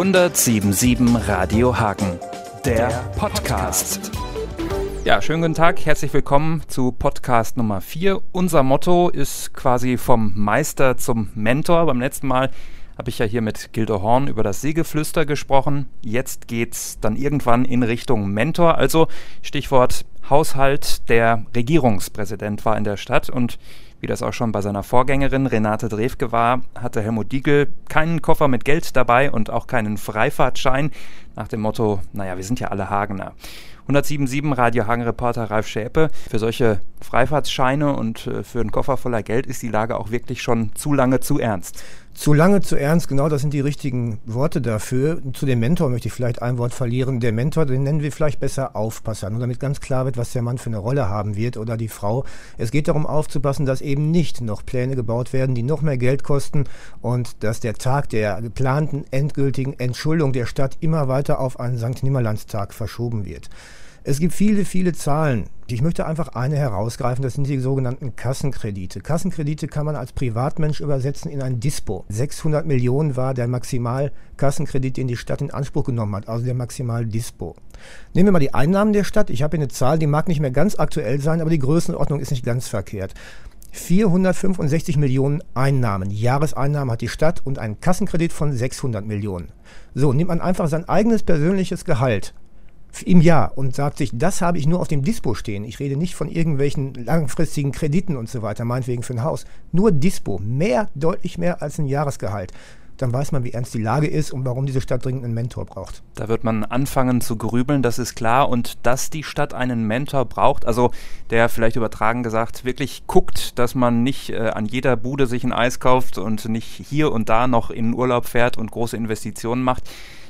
1077 Radio Hagen, der Podcast. Ja, schönen guten Tag, herzlich willkommen zu Podcast Nummer 4. Unser Motto ist quasi vom Meister zum Mentor. Beim letzten Mal habe ich ja hier mit Gildo Horn über das Seegeflüster gesprochen. Jetzt geht es dann irgendwann in Richtung Mentor. Also Stichwort Haushalt. Der Regierungspräsident war in der Stadt und wie das auch schon bei seiner Vorgängerin Renate Drewke war, hatte Helmut Diegel keinen Koffer mit Geld dabei und auch keinen Freifahrtschein nach dem Motto, naja, wir sind ja alle Hagener. 107.7 Radio Hagen-Reporter Ralf Schäpe. Für solche Freifahrtsscheine und äh, für einen Koffer voller Geld ist die Lage auch wirklich schon zu lange zu ernst. Zu lange, zu ernst, genau das sind die richtigen Worte dafür. Zu dem Mentor möchte ich vielleicht ein Wort verlieren. Der Mentor, den nennen wir vielleicht besser Aufpasser, nur damit ganz klar wird, was der Mann für eine Rolle haben wird oder die Frau. Es geht darum aufzupassen, dass eben nicht noch Pläne gebaut werden, die noch mehr Geld kosten und dass der Tag der geplanten endgültigen Entschuldung der Stadt immer weiter auf einen Sankt Nimmerlandstag verschoben wird. Es gibt viele, viele Zahlen. Ich möchte einfach eine herausgreifen, das sind die sogenannten Kassenkredite. Kassenkredite kann man als Privatmensch übersetzen in ein Dispo. 600 Millionen war der Maximalkassenkredit, den die Stadt in Anspruch genommen hat, also der Maximal-Dispo. Nehmen wir mal die Einnahmen der Stadt. Ich habe hier eine Zahl, die mag nicht mehr ganz aktuell sein, aber die Größenordnung ist nicht ganz verkehrt. 465 Millionen Einnahmen, Jahreseinnahmen hat die Stadt und einen Kassenkredit von 600 Millionen. So, nimmt man einfach sein eigenes persönliches Gehalt im Jahr und sagt sich, das habe ich nur auf dem Dispo stehen. Ich rede nicht von irgendwelchen langfristigen Krediten und so weiter, meinetwegen für ein Haus. Nur Dispo, mehr, deutlich mehr als ein Jahresgehalt. Dann weiß man, wie ernst die Lage ist und warum diese Stadt dringend einen Mentor braucht. Da wird man anfangen zu grübeln, das ist klar. Und dass die Stadt einen Mentor braucht, also der vielleicht übertragen gesagt wirklich guckt, dass man nicht äh, an jeder Bude sich ein Eis kauft und nicht hier und da noch in Urlaub fährt und große Investitionen macht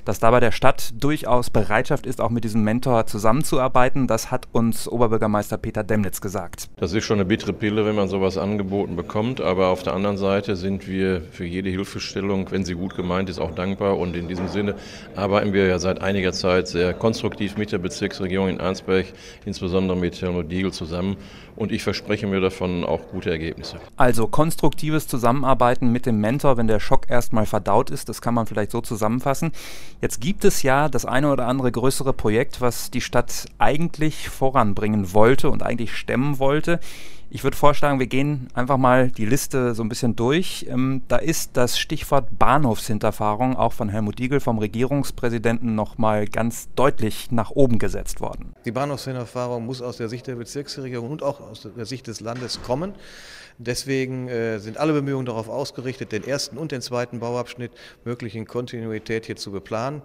dass da bei der Stadt durchaus Bereitschaft ist, auch mit diesem Mentor zusammenzuarbeiten. Das hat uns Oberbürgermeister Peter Demnitz gesagt. Das ist schon eine bittere Pille, wenn man sowas angeboten bekommt. Aber auf der anderen Seite sind wir für jede Hilfestellung, wenn sie gut gemeint ist, auch dankbar. Und in diesem Sinne arbeiten wir ja seit einiger Zeit sehr konstruktiv mit der Bezirksregierung in Arnsberg, insbesondere mit Helmut Diegel zusammen. Und ich verspreche mir davon auch gute Ergebnisse. Also konstruktives Zusammenarbeiten mit dem Mentor, wenn der Schock erstmal verdaut ist, das kann man vielleicht so zusammenfassen. Jetzt gibt es ja das eine oder andere größere Projekt, was die Stadt eigentlich voranbringen wollte und eigentlich stemmen wollte. Ich würde vorschlagen, wir gehen einfach mal die Liste so ein bisschen durch. Ähm, da ist das Stichwort Bahnhofshinterfahrung auch von Helmut Diegel, vom Regierungspräsidenten, nochmal ganz deutlich nach oben gesetzt worden. Die Bahnhofshinterfahrung muss aus der Sicht der Bezirksregierung und auch aus der Sicht des Landes kommen. Deswegen äh, sind alle Bemühungen darauf ausgerichtet, den ersten und den zweiten Bauabschnitt möglich in Kontinuität hier zu beplanen.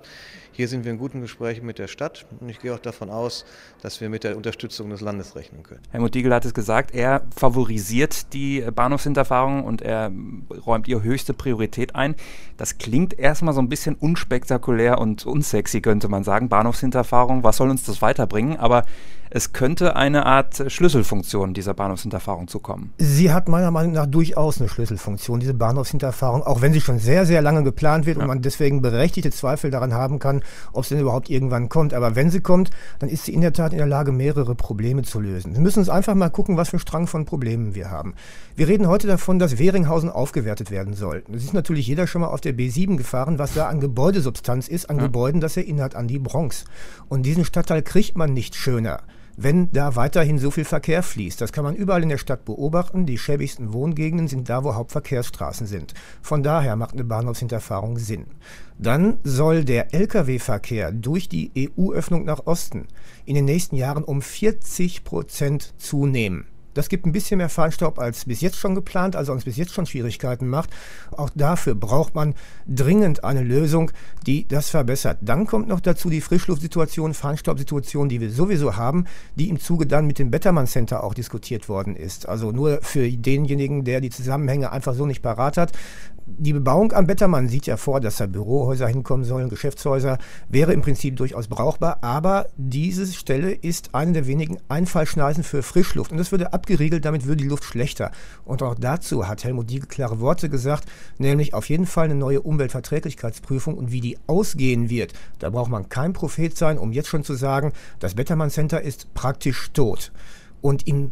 Hier sind wir in guten Gesprächen mit der Stadt und ich gehe auch davon aus, dass wir mit der Unterstützung des Landes rechnen können. Helmut Diegel hat es gesagt, er favorisiert die Bahnhofshinterfahrung und er räumt ihr höchste Priorität ein. Das klingt erstmal so ein bisschen unspektakulär und unsexy, könnte man sagen. Bahnhofshinterfahrung, was soll uns das weiterbringen? Aber es könnte eine Art Schlüsselfunktion dieser Bahnhofshinterfahrung zukommen. Sie hat meiner Meinung nach durchaus eine Schlüsselfunktion, diese Bahnhofshinterfahrung, auch wenn sie schon sehr, sehr lange geplant wird ja. und man deswegen berechtigte Zweifel daran haben kann, ob sie denn überhaupt irgendwann kommt. Aber wenn sie kommt, dann ist sie in der Tat in der Lage, mehrere Probleme zu lösen. Wir müssen uns einfach mal gucken, was für einen Strang von Problemen wir haben. Wir reden heute davon, dass Weringhausen aufgewertet werden soll. Das ist natürlich jeder schon mal auf der B7 gefahren, was da an Gebäudesubstanz ist, an ja. Gebäuden, das erinnert an die Bronx. Und diesen Stadtteil kriegt man nicht schöner wenn da weiterhin so viel Verkehr fließt. Das kann man überall in der Stadt beobachten. Die schäbigsten Wohngegenden sind da, wo Hauptverkehrsstraßen sind. Von daher macht eine Bahnhofshinterfahrung Sinn. Dann soll der Lkw-Verkehr durch die EU-Öffnung nach Osten in den nächsten Jahren um 40 Prozent zunehmen. Das gibt ein bisschen mehr Feinstaub als bis jetzt schon geplant, also uns bis jetzt schon Schwierigkeiten macht. Auch dafür braucht man dringend eine Lösung, die das verbessert. Dann kommt noch dazu die Frischluftsituation, Feinstaubsituation, die wir sowieso haben, die im Zuge dann mit dem Bettermann Center auch diskutiert worden ist. Also nur für denjenigen, der die Zusammenhänge einfach so nicht parat hat die Bebauung am Bettermann sieht ja vor, dass da Bürohäuser hinkommen sollen, Geschäftshäuser, wäre im Prinzip durchaus brauchbar, aber diese Stelle ist eine der wenigen Einfallschneisen für Frischluft und das würde abgeriegelt, damit würde die Luft schlechter. Und auch dazu hat Helmut Diegel klare Worte gesagt, nämlich auf jeden Fall eine neue Umweltverträglichkeitsprüfung und wie die ausgehen wird. Da braucht man kein Prophet sein, um jetzt schon zu sagen, das Bettermann Center ist praktisch tot. Und im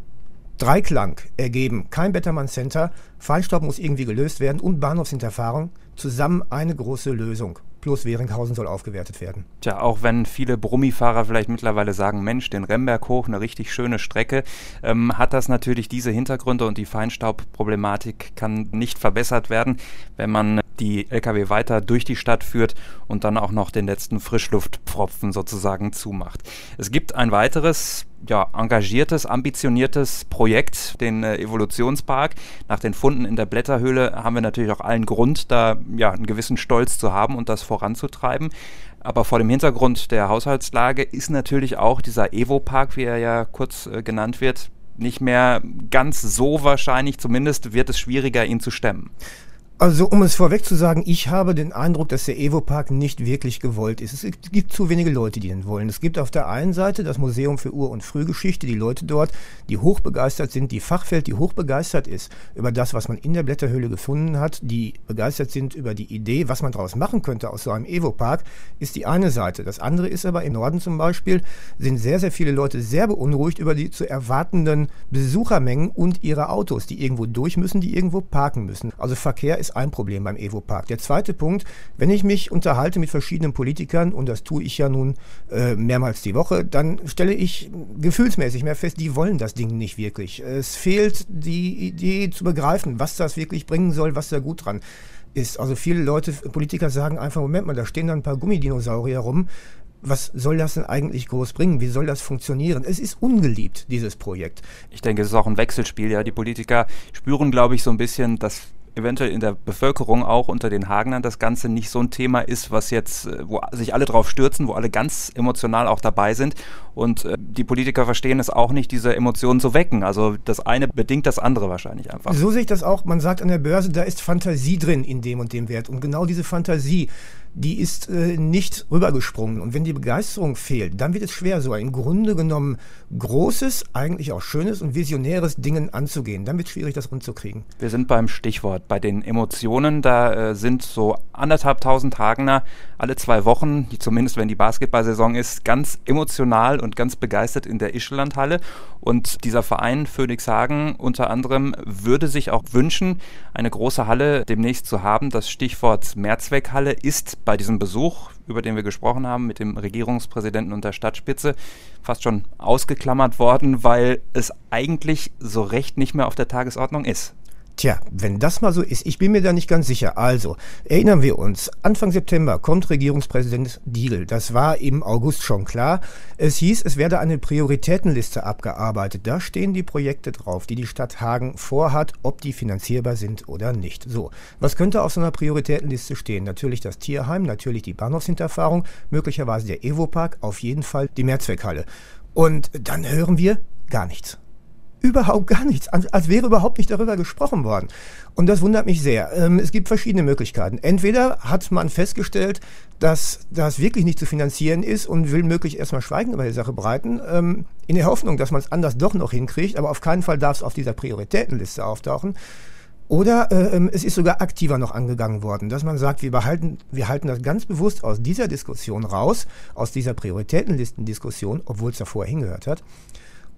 Dreiklang ergeben kein Bettermann Center, Feinstaub muss irgendwie gelöst werden und Bahnhofsinterfahrung zusammen eine große Lösung. Plus Weringhausen soll aufgewertet werden. Tja, auch wenn viele Brummifahrer vielleicht mittlerweile sagen, Mensch, den Remberg hoch, eine richtig schöne Strecke, ähm, hat das natürlich diese Hintergründe und die Feinstaubproblematik kann nicht verbessert werden, wenn man die Lkw weiter durch die Stadt führt und dann auch noch den letzten Frischluftpfropfen sozusagen zumacht. Es gibt ein weiteres ja, engagiertes, ambitioniertes Projekt, den äh, Evolutionspark. Nach den Funden in der Blätterhöhle haben wir natürlich auch allen Grund, da ja, einen gewissen Stolz zu haben und das voranzutreiben. Aber vor dem Hintergrund der Haushaltslage ist natürlich auch dieser Evo-Park, wie er ja kurz äh, genannt wird, nicht mehr ganz so wahrscheinlich. Zumindest wird es schwieriger, ihn zu stemmen. Also um es vorweg zu sagen, ich habe den Eindruck, dass der Evo-Park nicht wirklich gewollt ist. Es gibt zu wenige Leute, die ihn wollen. Es gibt auf der einen Seite das Museum für Ur- und Frühgeschichte, die Leute dort, die hochbegeistert sind, die Fachwelt, die hochbegeistert ist über das, was man in der Blätterhöhle gefunden hat, die begeistert sind über die Idee, was man daraus machen könnte aus so einem Evo-Park, ist die eine Seite. Das andere ist aber im Norden zum Beispiel, sind sehr, sehr viele Leute sehr beunruhigt über die zu erwartenden Besuchermengen und ihre Autos, die irgendwo durch müssen, die irgendwo parken müssen. Also Verkehr ist ein Problem beim Evo-Park. Der zweite Punkt, wenn ich mich unterhalte mit verschiedenen Politikern, und das tue ich ja nun äh, mehrmals die Woche, dann stelle ich gefühlsmäßig mehr fest, die wollen das Ding nicht wirklich. Es fehlt die Idee zu begreifen, was das wirklich bringen soll, was da gut dran ist. Also viele Leute, Politiker sagen einfach, Moment mal, da stehen da ein paar Gummidinosaurier rum was soll das denn eigentlich groß bringen? Wie soll das funktionieren? Es ist ungeliebt, dieses Projekt. Ich denke, es ist auch ein Wechselspiel. Ja, die Politiker spüren, glaube ich, so ein bisschen, dass eventuell in der Bevölkerung auch unter den Hagenern das Ganze nicht so ein Thema ist, was jetzt, äh, wo sich alle drauf stürzen, wo alle ganz emotional auch dabei sind. Und äh, die Politiker verstehen es auch nicht, diese Emotionen zu wecken. Also das eine bedingt das andere wahrscheinlich einfach. So sehe ich das auch. Man sagt an der Börse, da ist Fantasie drin in dem und dem Wert. Und genau diese Fantasie, die ist äh, nicht rübergesprungen. Und wenn die Begeisterung fehlt, dann wird es schwer, so ein im Grunde genommen großes, eigentlich auch schönes und visionäres Dingen anzugehen. Dann wird es schwierig, das rumzukriegen. Wir sind beim Stichwort, bei den Emotionen. Da äh, sind so anderthalbtausend Hagener alle zwei Wochen, zumindest wenn die Basketballsaison ist, ganz emotional und ganz begeistert in der Ischelandhalle. Und dieser Verein Phoenix Hagen unter anderem würde sich auch wünschen, eine große Halle demnächst zu haben. Das Stichwort Mehrzweckhalle ist bei diesem Besuch, über den wir gesprochen haben, mit dem Regierungspräsidenten und der Stadtspitze fast schon ausgeklammert worden, weil es eigentlich so recht nicht mehr auf der Tagesordnung ist. Tja, wenn das mal so ist, ich bin mir da nicht ganz sicher. Also, erinnern wir uns, Anfang September kommt Regierungspräsident Diegel. Das war im August schon klar. Es hieß, es werde eine Prioritätenliste abgearbeitet. Da stehen die Projekte drauf, die die Stadt Hagen vorhat, ob die finanzierbar sind oder nicht. So, was könnte auf so einer Prioritätenliste stehen? Natürlich das Tierheim, natürlich die Bahnhofshinterfahrung, möglicherweise der Evo-Park, auf jeden Fall die Mehrzweckhalle. Und dann hören wir gar nichts überhaupt gar nichts, als wäre überhaupt nicht darüber gesprochen worden. Und das wundert mich sehr. Ähm, es gibt verschiedene Möglichkeiten. Entweder hat man festgestellt, dass das wirklich nicht zu finanzieren ist und will möglichst erstmal Schweigen über die Sache breiten, ähm, in der Hoffnung, dass man es anders doch noch hinkriegt, aber auf keinen Fall darf es auf dieser Prioritätenliste auftauchen. Oder äh, ähm, es ist sogar aktiver noch angegangen worden, dass man sagt, wir behalten, wir halten das ganz bewusst aus dieser Diskussion raus, aus dieser Prioritätenlistendiskussion, obwohl es davor hingehört hat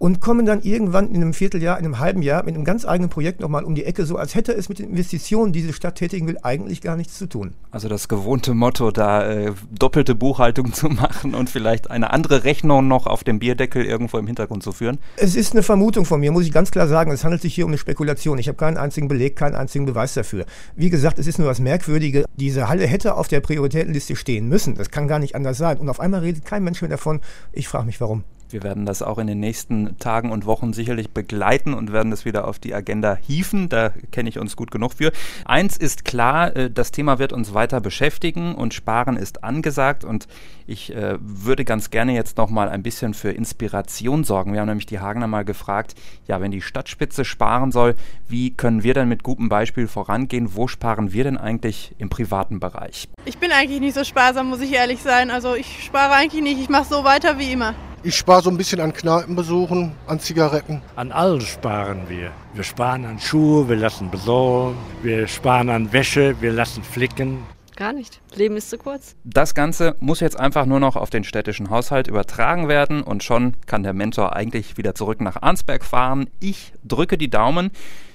und kommen dann irgendwann in einem Vierteljahr, in einem halben Jahr mit einem ganz eigenen Projekt nochmal um die Ecke, so als hätte es mit den Investitionen, die diese Stadt tätigen will, eigentlich gar nichts zu tun. Also das gewohnte Motto, da äh, doppelte Buchhaltung zu machen und vielleicht eine andere Rechnung noch auf dem Bierdeckel irgendwo im Hintergrund zu führen? Es ist eine Vermutung von mir, muss ich ganz klar sagen. Es handelt sich hier um eine Spekulation. Ich habe keinen einzigen Beleg, keinen einzigen Beweis dafür. Wie gesagt, es ist nur das Merkwürdige. Diese Halle hätte auf der Prioritätenliste stehen müssen. Das kann gar nicht anders sein. Und auf einmal redet kein Mensch mehr davon. Ich frage mich, warum. Wir werden das auch in den nächsten Tagen und Wochen sicherlich begleiten und werden das wieder auf die Agenda hieven. Da kenne ich uns gut genug für. Eins ist klar, äh, das Thema wird uns weiter beschäftigen und Sparen ist angesagt und ich äh, würde ganz gerne jetzt noch mal ein bisschen für Inspiration sorgen. Wir haben nämlich die Hagener mal gefragt, ja, wenn die Stadtspitze sparen soll, wie können wir denn mit gutem Beispiel vorangehen? Wo sparen wir denn eigentlich im privaten Bereich? Ich bin eigentlich nicht so sparsam, muss ich ehrlich sein. Also ich spare eigentlich nicht. Ich mache so weiter wie immer. Ich spare so ein bisschen an Kneipenbesuchen, an Zigaretten. An alles sparen wir. Wir sparen an Schuhe, wir lassen besorgen, wir sparen an Wäsche, wir lassen flicken. Gar nicht. Leben ist zu kurz. Das Ganze muss jetzt einfach nur noch auf den städtischen Haushalt übertragen werden und schon kann der Mentor eigentlich wieder zurück nach Arnsberg fahren. Ich drücke die Daumen.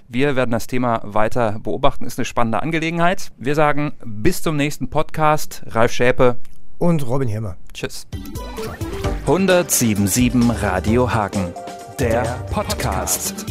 Wir werden das Thema weiter beobachten. Ist eine spannende Angelegenheit. Wir sagen bis zum nächsten Podcast. Ralf Schäpe und Robin Hirmer. Tschüss. 1077 Radio Hagen, der Podcast.